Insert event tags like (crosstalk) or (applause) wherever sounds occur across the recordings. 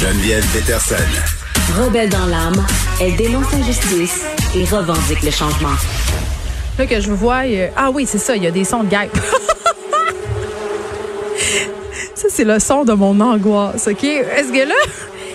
Geneviève Peterson. Rebelle dans l'âme, elle dénonce l'injustice et revendique le changement. Là que je vous vois, euh, ah oui, c'est ça, il y a des sons de guêpes. (laughs) ça, c'est le son de mon angoisse, OK? Est-ce que là,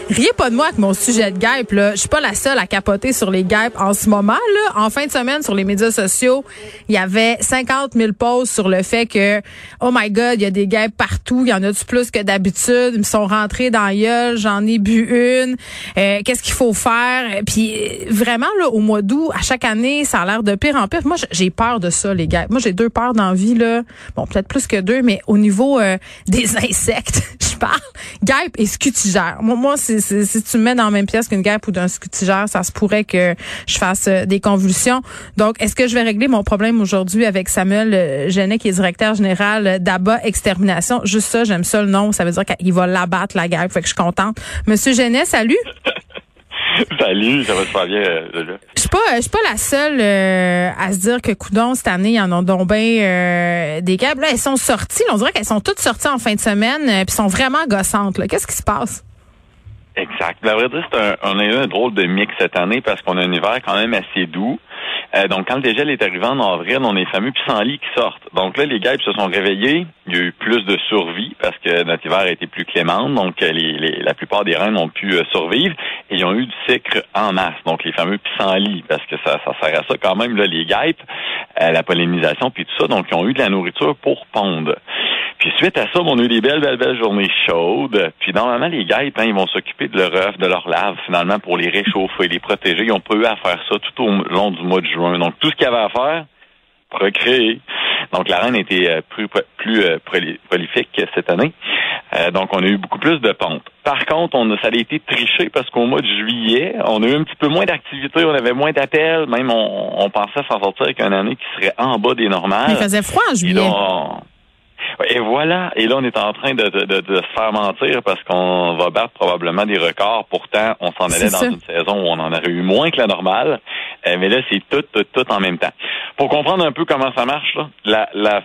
Riez pas de moi avec mon sujet de guêpe. Là. Je suis pas la seule à capoter sur les guêpes en ce moment. Là. En fin de semaine, sur les médias sociaux, il y avait 50 000 posts sur le fait que, oh my God, il y a des guêpes partout. Il y en a du plus que d'habitude? Ils me sont rentrés dans gueule. J'en ai bu une. Euh, qu'est-ce qu'il faut faire? Puis vraiment, là, au mois d'août, à chaque année, ça a l'air de pire en pire. Moi, j'ai peur de ça, les guêpes. Moi, j'ai deux peurs dans la vie. Là. Bon, peut-être plus que deux, mais au niveau euh, des (laughs) insectes, je parle. Guêpes et scutigères. Moi, moi c'est si tu me mets dans la même pièce qu'une guêpe ou d'un scutigère, ça se pourrait que je fasse euh, des convulsions. Donc, est-ce que je vais régler mon problème aujourd'hui avec Samuel euh, Genet, qui est directeur général d'ABA Extermination? Juste ça, j'aime ça le nom. Ça veut dire qu'il va l'abattre, la guêpe. Fait que je suis contente. Monsieur Genet, salut. (laughs) Salut, ça va super bien. Euh, je suis pas, je suis pas la seule à se dire que coudon cette année, il y en a donc bien des guêpes. Là, elles sont sorties. on dirait qu'elles sont toutes sorties en fin de semaine, puis sont vraiment gossantes. Qu'est-ce qui se passe? Exact. La vrai dire, on a eu un drôle de mix cette année parce qu'on a un hiver quand même assez doux. Euh, donc, quand le dégel est arrivé en avril, on a les fameux pissenlits qui sortent. Donc là, les guêpes se sont réveillés. Il y a eu plus de survie parce que notre hiver a été plus clément. Donc, les, les, la plupart des reines ont pu euh, survivre. Et ils ont eu du sucre en masse. Donc, les fameux pissenlits, parce que ça, ça sert à ça quand même, là, les guêpes, euh, la pollinisation, puis tout ça. Donc, ils ont eu de la nourriture pour pondre. Puis suite à ça, on a eu des belles, belles, belles journées chaudes. Puis normalement, les guêpes, hein, ils vont s'occuper de leur œuf, de leur lave, finalement, pour les réchauffer, les protéger. Ils ont pas eu à faire ça tout au long du mois de juin. Donc, tout ce qu'il y avait à faire, procréer. Donc, la reine était euh, plus, plus euh, prolifique cette année. Euh, donc, on a eu beaucoup plus de pontes. Par contre, on a, ça a été triché parce qu'au mois de juillet, on a eu un petit peu moins d'activité, on avait moins d'appels. Même, on, pensait s'en sortir avec une année qui serait en bas des normales. Il faisait froid en juillet. Et voilà. Et là, on est en train de, de, de, se faire mentir parce qu'on va battre probablement des records. Pourtant, on s'en allait dans une saison où on en aurait eu moins que la normale. Euh, mais là, c'est tout, tout, tout en même temps. Pour comprendre un peu comment ça marche, là, la, la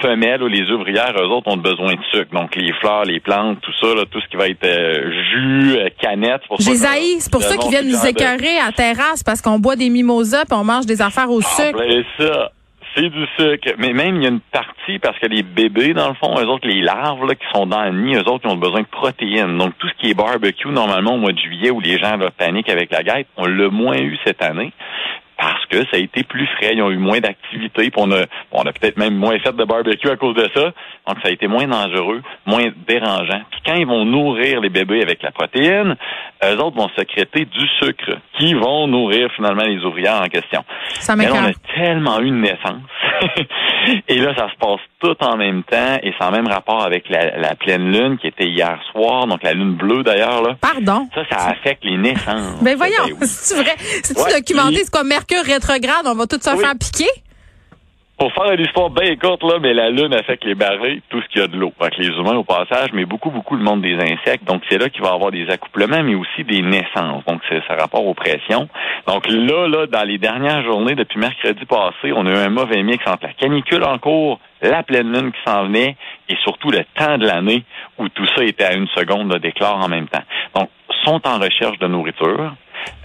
femelle ou les ouvrières, eux autres, ont besoin de sucre. Donc, les fleurs, les plantes, tout ça, là, tout ce qui va être euh, jus, euh, canette. Pour c'est pour ça qu'ils viennent nous écœurer à terrasse parce qu'on boit des mimosas et on mange des affaires au ah, sucre. Ben, ça. C'est du sucre. Mais même, il y a une partie, parce que les bébés, dans le fond, eux autres, les larves là, qui sont dans le nid, eux autres, ils ont besoin de protéines. Donc, tout ce qui est barbecue, normalement, au mois de juillet, où les gens là, paniquent avec la guêpe, on l'a moins eu cette année parce que ça a été plus frais, ils ont eu moins d'activité, on a, on a peut-être même moins fait de barbecue à cause de ça, donc ça a été moins dangereux, moins dérangeant. Puis quand ils vont nourrir les bébés avec la protéine, eux autres vont sécréter du sucre qui vont nourrir finalement les ouvrières en question. Ça Mais on a tellement eu une naissance. (laughs) et là, ça se passe tout en même temps et sans même rapport avec la, pleine lune qui était hier soir, donc la lune bleue d'ailleurs. Là. Pardon? Ça, ça affecte les naissances. Ben voyons, ben (laughs) c'est vrai? C'est-tu documenté? C'est quoi, Mercure rétrograde? On va tout se faire piquer? Pour faire une histoire bien courte, là, mais la Lune affecte les barrés, tout ce qu'il y a de l'eau. Fait les humains au passage, mais beaucoup, beaucoup le monde des insectes. Donc, c'est là qu'il va y avoir des accouplements, mais aussi des naissances. Donc, c'est ça rapport aux pressions. Donc là, là, dans les dernières journées, depuis mercredi passé, on a eu un mauvais mix entre la canicule en cours, la pleine lune qui s'en venait, et surtout le temps de l'année où tout ça était à une seconde de déclare en même temps. Donc, sont en recherche de nourriture.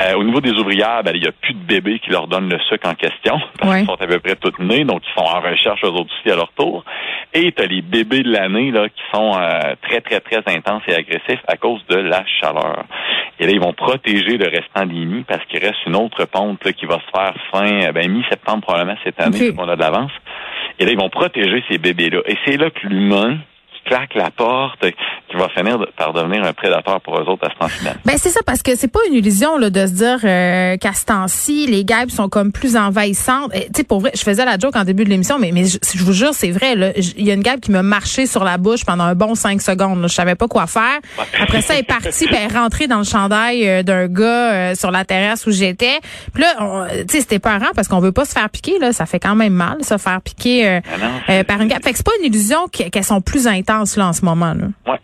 Euh, au niveau des ouvrières, ben, il n'y a plus de bébés qui leur donnent le sucre en question, (laughs) parce qu'ils sont à peu près toutes nées, donc ils sont en recherche eux autres aussi à leur tour. Et tu as les bébés de l'année là qui sont euh, très, très, très intenses et agressifs à cause de la chaleur. Et là, ils vont protéger le restant des nids parce qu'il reste une autre ponte qui va se faire fin, euh, ben, mi-septembre probablement cette année, qu'on a d'avance. Et là, ils vont protéger ces bébés-là. Et c'est là que l'humain claque la porte, qui va finir par devenir un prédateur pour eux autres à ce temps-ci. Ben c'est ça parce que c'est pas une illusion là, de se dire euh, qu'à ce temps-ci les guêpes sont comme plus envahissantes. Tu sais pour vrai, je faisais la joke en début de l'émission, mais mais je, vous jure c'est vrai. Il y a une guêpe qui m'a marché sur la bouche pendant un bon cinq secondes. Je savais pas quoi faire. Après ça, elle est (laughs) partie, puis elle est rentrée dans le chandail euh, d'un gars euh, sur la terrasse où j'étais. Puis là, tu sais c'était parent parce qu'on veut pas se faire piquer là. Ça fait quand même mal se faire piquer ah par une guêpe. Fait que c'est pas une illusion qu'elles sont plus intenses là en ce moment là. Ouais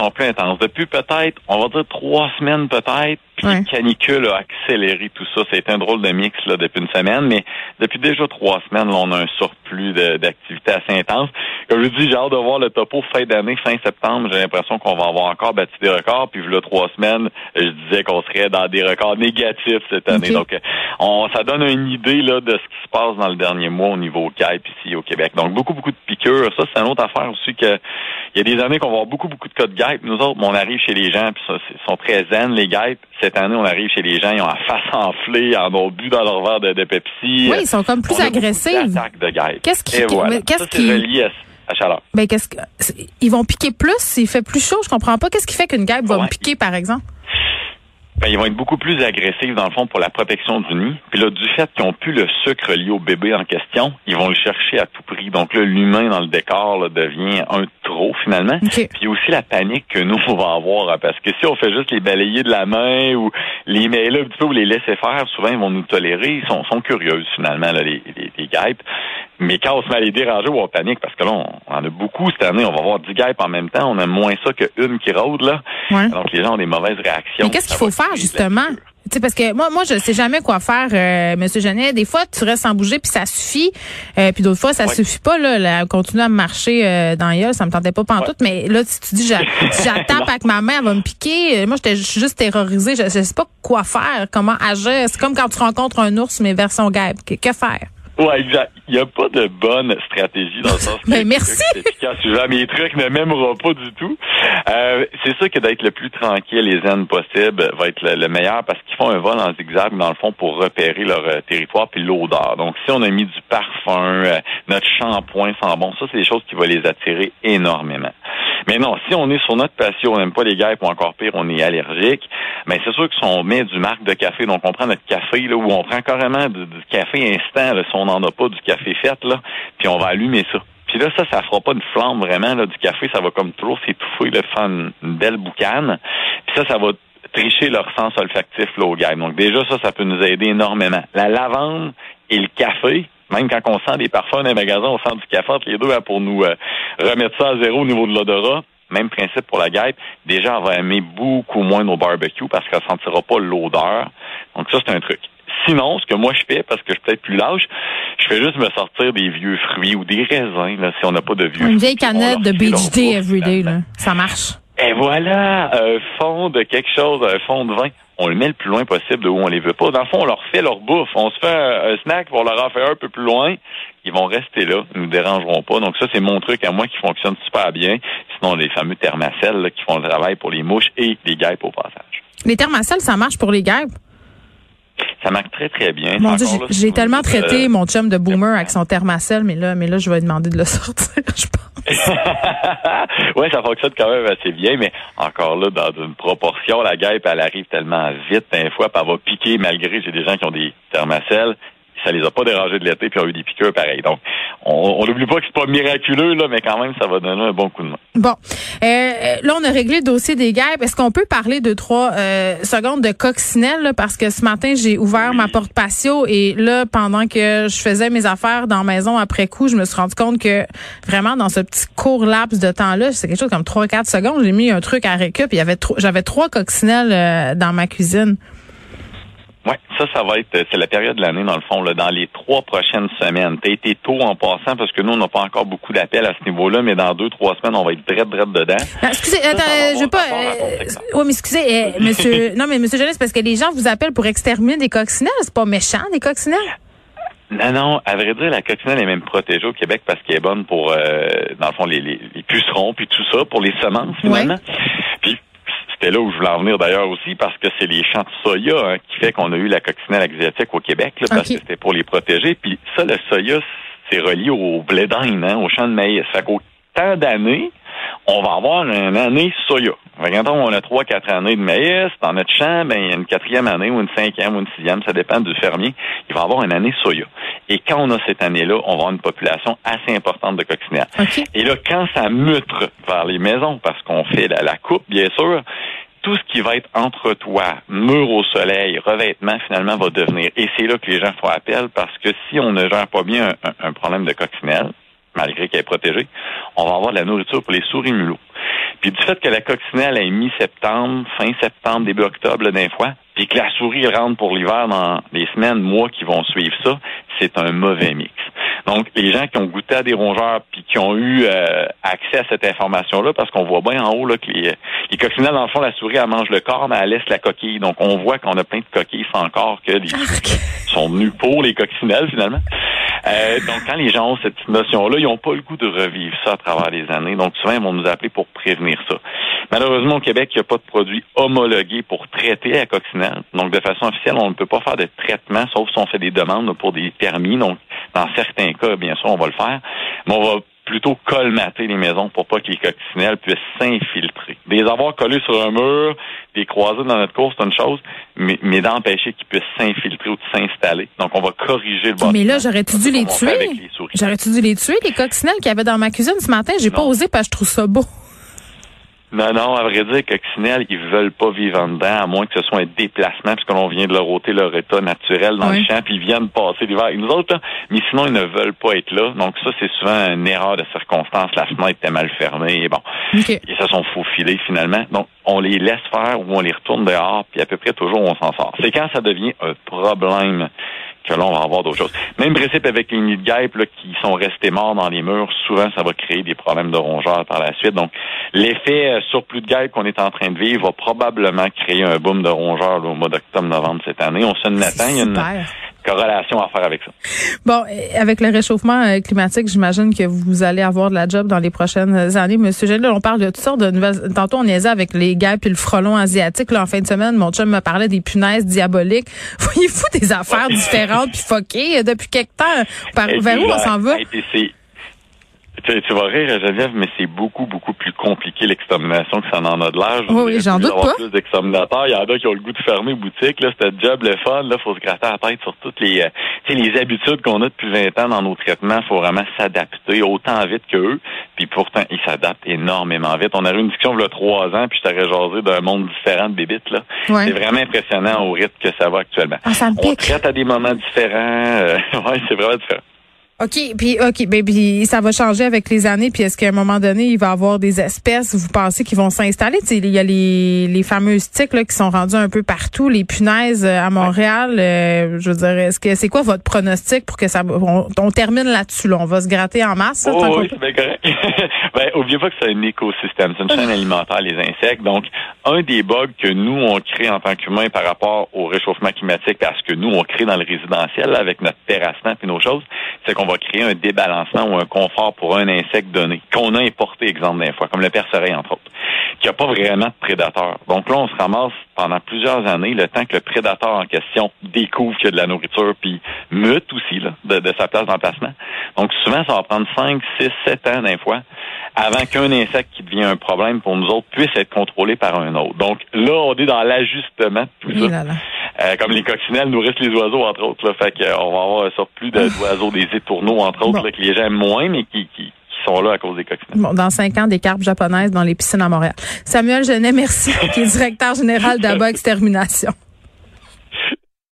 sont plus intenses. Depuis peut-être, on va dire trois semaines peut-être, Puis les canicules a accéléré tout ça. C'est un drôle de mix là, depuis une semaine, mais depuis déjà trois semaines, là, on a un surplus d'activités assez intense. Comme je dis, j'ai hâte de voir le topo fin d'année, fin septembre. J'ai l'impression qu'on va avoir encore battu des records. Puis là, trois semaines, je disais qu'on serait dans des records négatifs cette année. Donc, on, ça donne une idée là, de ce qui se passe dans le dernier mois au niveau CAIP ici au Québec. Donc, beaucoup, beaucoup de piqûres. Ça, c'est une autre affaire aussi que il y a des années qu'on va avoir beaucoup, beaucoup de cas de guêpes. Nous autres, on arrive chez les gens, puis ils sont très zen, les guêpes. Cette année, on arrive chez les gens, ils ont la face (laughs) enflée, ils en ont bu dans leur verre de, de Pepsi. Oui, ils sont comme plus agressifs. Qu'est-ce qui, qu'est-ce qui, relié à, chaleur. Ben, qu'est-ce que, ils vont piquer plus s'il fait plus chaud, je comprends pas. Qu'est-ce qui fait qu'une guêpe va me piquer, par exemple? Ben, ils vont être beaucoup plus agressifs, dans le fond, pour la protection du nid. Puis là, du fait qu'ils ont plus le sucre lié au bébé en question, ils vont le chercher à tout prix. Donc là, l'humain dans le décor devient un trop, finalement. Puis aussi la panique que nous, (laughs) on va avoir. Hein, parce que si on fait juste les balayer de la main ou les mêler un petit peu ou les laisser faire, souvent, ils vont nous tolérer. Ils sont, sont curieuses, finalement, là, les, les, les guêpes. Mais quand on se met à les déranger ou on panique, parce que là, on, en a beaucoup cette année, on va avoir 10 guêpes en même temps, on a moins ça qu'une qui rôde, là. Donc, les gens ont des mauvaises réactions. Mais qu'est-ce qu'il faut faire, justement? Tu sais, parce que moi, moi, je sais jamais quoi faire, euh, Monsieur Genet. Des fois, tu restes sans bouger, puis ça suffit. Euh, puis d'autres fois, ça suffit pas. Là, là, continuer à marcher euh, dans l'œil, ça me tentait pas pantoute. tout. Mais là, si tu dis, (laughs) j'attends avec ma main, elle va me piquer. Moi, j'étais juste terrorisée. Je, je sais pas quoi faire, comment agir. C'est comme quand tu rencontres un ours, mais version guêpe. Que, que faire? Oui, exact. Il n'y a pas de bonne stratégie dans le sens que. Mais merci. Efficace. Mes trucs ne m'aimeront pas du tout. Euh, c'est sûr que d'être le plus tranquille et zen possible va être le, meilleur parce qu'ils font un vol en zigzag, dans le fond, pour repérer leur euh, territoire puis l'odeur. Donc, si on a mis du parfum, euh, notre shampoing sent bon, ça, c'est des choses qui vont les attirer énormément. Mais non, si on est sur notre patio, on n'aime pas les guêpes ou encore pire, on est allergique, mais c'est sûr que si on met du marque de café, donc on prend notre café, là, où on prend carrément du, café instant, là, si on n'en a pas du café fait, là, puis on va allumer ça. Puis là, ça, ça fera pas une flamme vraiment là, du café, ça va comme toujours s'étouffer, là, faire une, belle boucane. Puis ça, ça va tricher leur sens olfactif là, aux. Donc déjà, ça, ça peut nous aider énormément. La lavande et le café, même quand on sent des parfums dans les magasins, on sent du café entre les deux hein, pour nous euh, remettre ça à zéro au niveau de l'odorat. Même principe pour la guêpe. Déjà, elle va aimer beaucoup moins nos barbecues parce qu'elle ne sentira pas l'odeur. Donc ça, c'est un truc. Sinon, ce que moi je fais, parce que je suis peut-être plus lâche, je fais juste me sortir des vieux fruits ou des raisins, là, si on n'a pas de vieux Une vieille canette de BJD Everyday, là. Ça marche. Et voilà, un fond de quelque chose, un fond de vin on le met le plus loin possible de où on les veut pas. Dans le fond, on leur fait leur bouffe. On se fait un, snack pour leur en faire un peu plus loin. Ils vont rester là, ils nous dérangeront pas. Donc ça, c'est mon truc à moi qui fonctionne super bien. Sinon, les fameux thermacelles qui font le travail pour les mouches et les guêpes au passage. Les thermacelles, ça marche pour les guêpes? Ça marche très, très bien. Mon Dieu, j'ai tellement traité mon chum de boomer avec son thermacelle, mais là, mais là, je vais demander de le (laughs) sortir, je pense. oui, ça fonctionne quand même assez bien, mais encore là, dans une proportion, la guêpe, elle arrive tellement vite, des fois, puis elle va piquer malgré, j'ai des gens qui ont des thermacelles, ça les a pas dérangés de l'été, puis ont eu des piqûres pareils. Donc, on n'oublie pas que c'est pas miraculeux, là, mais quand même, ça va donner un bon coup de main. Bon. Euh, là, on a réglé le dossier des guêpes. Est-ce qu'on peut parler de trois euh, secondes de coccinelle? parce que ce matin, j'ai ouvert ma porte patio et là, pendant que je faisais mes affaires dans la maison après coup, je me suis rendu compte que vraiment, dans ce petit court laps de temps-là, c'est quelque chose comme 3-4 secondes, j'ai mis un truc à récup. Il y avait j'avais trois coccinelles euh, dans ma cuisine. Oui, ça, ça va être, c'est la période de l'année, dans le fond, là, dans les trois prochaines semaines. Tu été tôt en passant parce que nous, on n'a pas encore beaucoup d'appels à ce niveau-là, mais dans deux, trois semaines, on va être drette, drette dedans. Ah, excusez, attends, je veux pas. Euh, oui, mais excusez, euh, (laughs) monsieur. non, mais monsieur Jeunesse, parce que les gens vous appellent pour exterminer des coccinelles. C'est pas méchant, des coccinelles? Non, non, à vrai dire, la coccinelle est même protégée au Québec parce qu'elle est bonne pour, euh, dans le fond, les, les, pucerons puis tout ça, pour les semences, finalement. Puis c'était là où je voulais en venir d'ailleurs aussi, parce que c'est les champs de soya hein, qui fait qu'on a eu la coccinelle asiatique au Québec, parce que c'était pour les protéger. Puis ça, le soya, c'est relié au blé d'Inde, hein, au champ de maïs. Fait qu'autant d'années, on va avoir une année soya. Quand on a trois, quatre années de maïs dans notre champ, ben, il y a une quatrième année ou une cinquième ou une sixième, ça dépend du fermier. Il va avoir une année soya. Et quand on a cette année-là, on va avoir une population assez importante de coccinelles. Et là, quand ça mutre vers les maisons, parce qu'on fait la, coupe, bien sûr, tout ce qui va être entre toi, mur au soleil, revêtement, finalement, va devenir. Et c'est là que les gens font appel parce que si on ne gère pas bien un, problème de coccinelle, malgré qu'elle est protégée, on va avoir de la nourriture pour les souris mulots. Puis du fait que la coccinelle est mi-septembre, fin septembre, début octobre, d'un fois, puis que la souris rentre pour l'hiver dans les semaines, mois qui vont suivre ça, c'est un mauvais mix. Donc, les gens qui ont goûté à des rongeurs puis qui ont eu euh, accès à cette information-là, parce qu'on voit bien en haut là, que les, les coccinelles, dans le fond, la souris, elle mange le corps, mais elle laisse la coquille. Donc, on voit qu'on a plein de coquilles sans corps que les sont venus pour les coccinelles, finalement. Euh, donc, quand les gens ont cette notion-là, ils n'ont pas le goût de revivre ça à travers les années. Donc, souvent, ils vont nous appeler pour prévenir ça. Malheureusement, au Québec, il n'y a pas de produit homologué pour traiter la coccinelle. Donc, de façon officielle, on ne peut pas faire de traitement, sauf si on fait des demandes pour des permis. Donc, dans certains cas, bien sûr, on va le faire. Mais on va plutôt colmater les maisons pour pas que les coccinelles puissent s'infiltrer. Des avoir collés sur un mur, des croisés dans notre cours, c'est une chose, mais, mais d'empêcher qu'ils puissent s'infiltrer ou de s'installer. Donc, on va corriger le bâtiment. Mais là, j'aurais-tu dû les tuer? J'aurais-tu dû les tuer, les coccinelles qu'il y avait dans ma cuisine ce matin? J'ai pas osé parce que je trouve ça beau. Non, non, à vrai dire, coccinelles, ils veulent pas vivre en dedans, à moins que ce soit un déplacement, puisque l'on vient de leur ôter leur état naturel dans le champ, puis ils viennent passer l'hiver avec nous autres, là. mais sinon, ils ne veulent pas être là. Donc ça, c'est souvent une erreur de circonstance. La fenêtre était mal fermée, et bon. Okay. Ils se sont faufilés finalement. Donc, on les laisse faire ou on les retourne dehors, puis à peu près toujours, on s'en sort. C'est quand ça devient un problème? Que là, va avoir d'autres choses. Même principe avec les nids de guêpes là, qui sont restés morts dans les murs, souvent, ça va créer des problèmes de rongeurs par la suite. Donc, l'effet euh, surplus de guêpes qu'on est en train de vivre va probablement créer un boom de rongeurs au mois d'octobre-novembre cette année. On se attend. Corrélation à faire avec ça. Bon, avec le réchauffement euh, climatique, j'imagine que vous allez avoir de la job dans les prochaines années. Monsieur Génial, on parle de toutes sortes de nouvelles. Tantôt, on niaisait avec les guêpes et le frelon asiatique. Là, en fin de semaine, mon chum me parlait des punaises diaboliques. (laughs) Voyez-vous des affaires différentes puis fuckées depuis quelque temps? Par, vers où on s'en va? Tu, tu, vas rire, Geneviève, mais c'est beaucoup, beaucoup plus compliqué l'extermination que ça n'en a de l'âge. Oui, oui j'en doute pas. plus d'exterminateurs. Il y en a qui ont le goût de fermer boutique. Là, c'était job le fun. Là, faut se gratter la tête sur toutes les, euh, les habitudes qu'on a depuis 20 ans dans nos traitements. faut vraiment s'adapter autant vite qu'eux. Puis pourtant, ils s'adaptent énormément vite. On a eu une discussion il y a trois ans, puis je t'aurais jasé d'un monde différent de bébites. Là. Ouais. C'est vraiment impressionnant au rythme que ça va actuellement. Ah, ça me On traite à des moments différents. Euh, (laughs) oui, c'est vraiment différent. OK, puis OK, ben puis ça va changer avec les années, puis est-ce qu'à un moment donné, il va y avoir des espèces, vous pensez, qui vont s'installer? Il y a les, les fameux sticks là, qui sont rendus un peu partout, les punaises euh, à Montréal. Euh, je veux dire, est-ce que c'est quoi votre pronostic pour que ça on, on termine là-dessus? Là? On va se gratter en masse? Oh, oui, c'est bien correct. (laughs) ben, oubliez pas que c'est un écosystème, c'est une chaîne alimentaire, les insectes. Donc, un des bugs que nous, on crée en tant qu'humains par rapport au réchauffement climatique, parce que nous, on crée dans le résidentiel là, avec notre terrassement et nos choses, c'est qu'on va créer un débalancement ou un confort pour un insecte donné, qu'on a importé, exemple, d'un fois, comme le percereil, entre autres, qui n'a pas vraiment de prédateur. Donc là, on se ramasse pendant plusieurs années, le temps que le prédateur en question découvre qu'il y a de la nourriture, puis mute aussi là, de, de sa place d'emplacement. Donc souvent, ça va prendre 5, 6, 7 ans d'un fois avant qu'un insecte qui devient un problème pour nous autres puisse être contrôlé par un autre. Donc là, on est dans l'ajustement de tout ça. Euh, comme les coccinelles nourrissent les oiseaux, entre autres. Là, fait qu'on euh, va avoir un surplus d'oiseaux, des étourneaux, entre autres, là, que les gens aiment moins, mais qui, qui, qui, sont là à cause des coccinelles. Bon, dans cinq ans, des carpes japonaises dans les piscines à Montréal. Samuel Genet, merci, (laughs) qui est directeur général d'ABA Extermination.